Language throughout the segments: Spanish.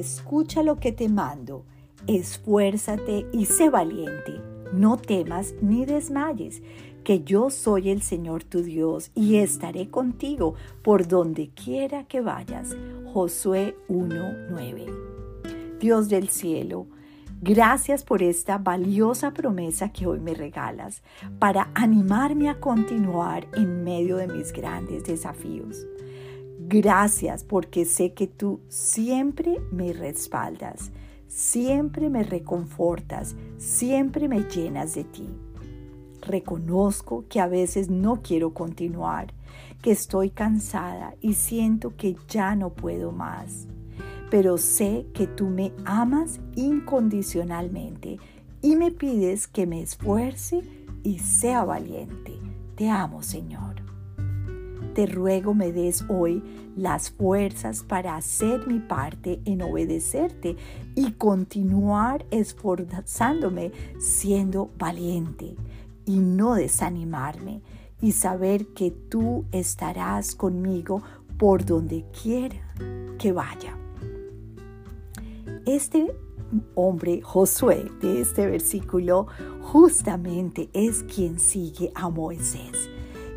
escucha lo que te mando, esfuérzate y sé valiente, no temas ni desmayes, que yo soy el Señor tu Dios y estaré contigo por donde quiera que vayas. Josué 1.9. Dios del cielo, Gracias por esta valiosa promesa que hoy me regalas para animarme a continuar en medio de mis grandes desafíos. Gracias porque sé que tú siempre me respaldas, siempre me reconfortas, siempre me llenas de ti. Reconozco que a veces no quiero continuar, que estoy cansada y siento que ya no puedo más pero sé que tú me amas incondicionalmente y me pides que me esfuerce y sea valiente. Te amo, Señor. Te ruego me des hoy las fuerzas para hacer mi parte en obedecerte y continuar esforzándome siendo valiente y no desanimarme y saber que tú estarás conmigo por donde quiera que vaya. Este hombre, Josué, de este versículo, justamente es quien sigue a Moisés.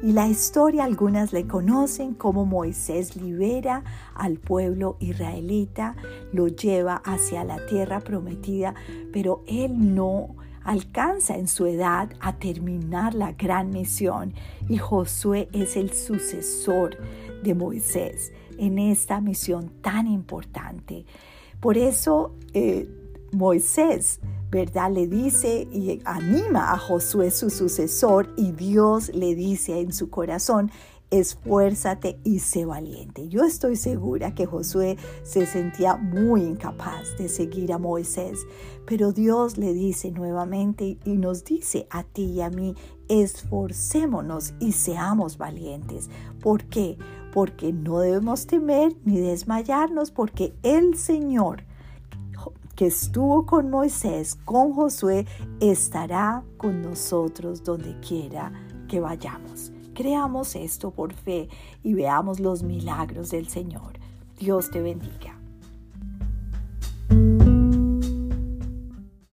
Y la historia algunas le conocen como Moisés libera al pueblo israelita, lo lleva hacia la tierra prometida, pero él no alcanza en su edad a terminar la gran misión y Josué es el sucesor de Moisés en esta misión tan importante. Por eso eh, Moisés, ¿verdad? Le dice y anima a Josué, su sucesor, y Dios le dice en su corazón, esfuérzate y sé valiente. Yo estoy segura que Josué se sentía muy incapaz de seguir a Moisés, pero Dios le dice nuevamente y nos dice a ti y a mí, esforcémonos y seamos valientes. ¿Por qué? Porque no debemos temer ni desmayarnos, porque el Señor que estuvo con Moisés, con Josué, estará con nosotros donde quiera que vayamos. Creamos esto por fe y veamos los milagros del Señor. Dios te bendiga.